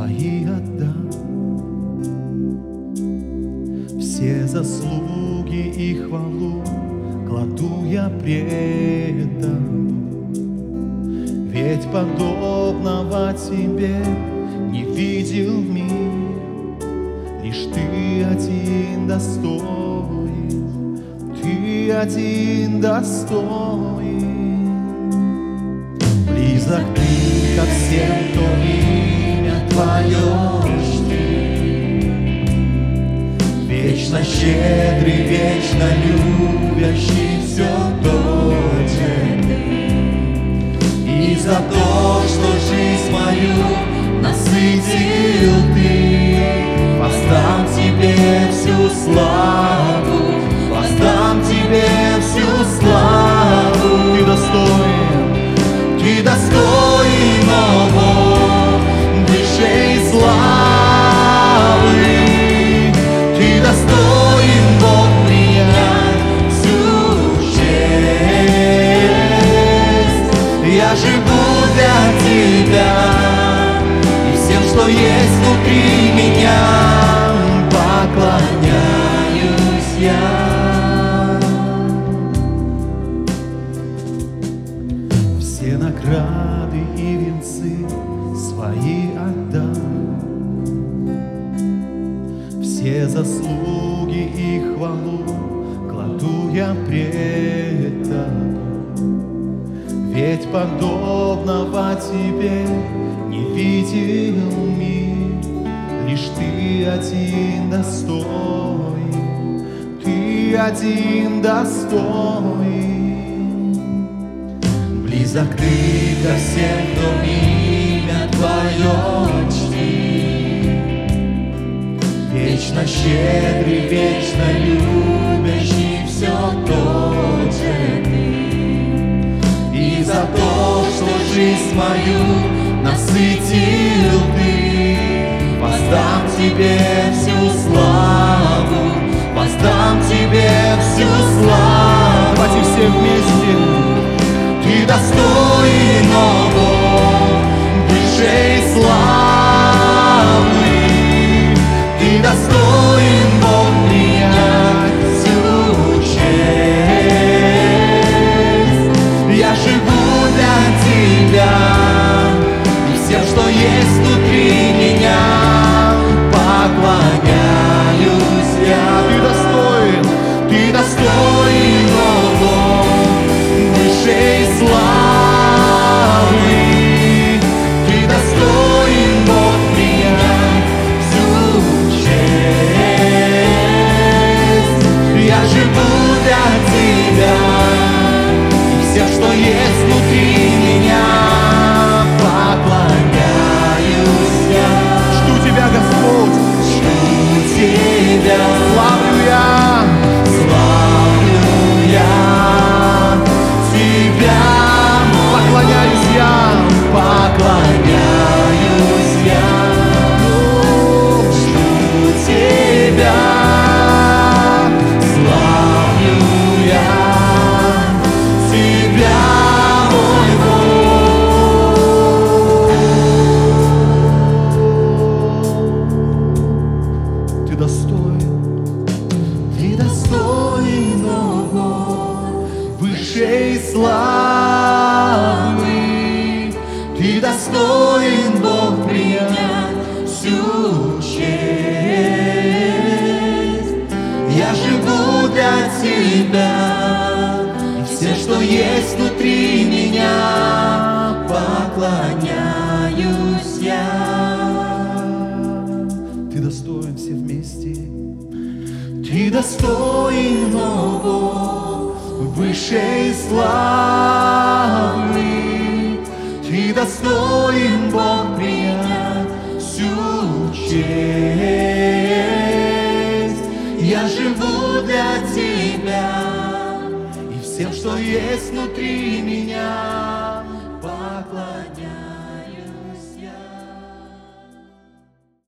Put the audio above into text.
свои отдам. Все заслуги и хвалу кладу я предан. Ведь подобного тебе не видел мир, Лишь ты один достоин, ты один достоин. Близок ты ко всем, кто Щедрый, вечно любящий все тот ты. И за то, что жизнь мою насытил ты, воздам тебе всю славу, есть внутри меня, поклоняюсь я. Все награды и венцы свои отдам. Все заслуги и хвалу кладу я предан. Ведь подобного тебе не видел мир, Лишь ты один достоин, ты один достоин. Близок ты ко всем, кто имя Твое чтит. Вечно щедрый, вечно любящий все тот же ты. И за то, что жизнь мою насытил ты, воздам тебе всю славу, славы. Ты достоин, Бог, принять всю честь. Я живу для Тебя, и все, что есть внутри меня, поклоняюсь я. Ты достоин все вместе. Ты достоин, о Бог, высшей славы. Ты достоин, Бог, принять всю честь. Я живу для Тебя, и всем, что есть внутри меня,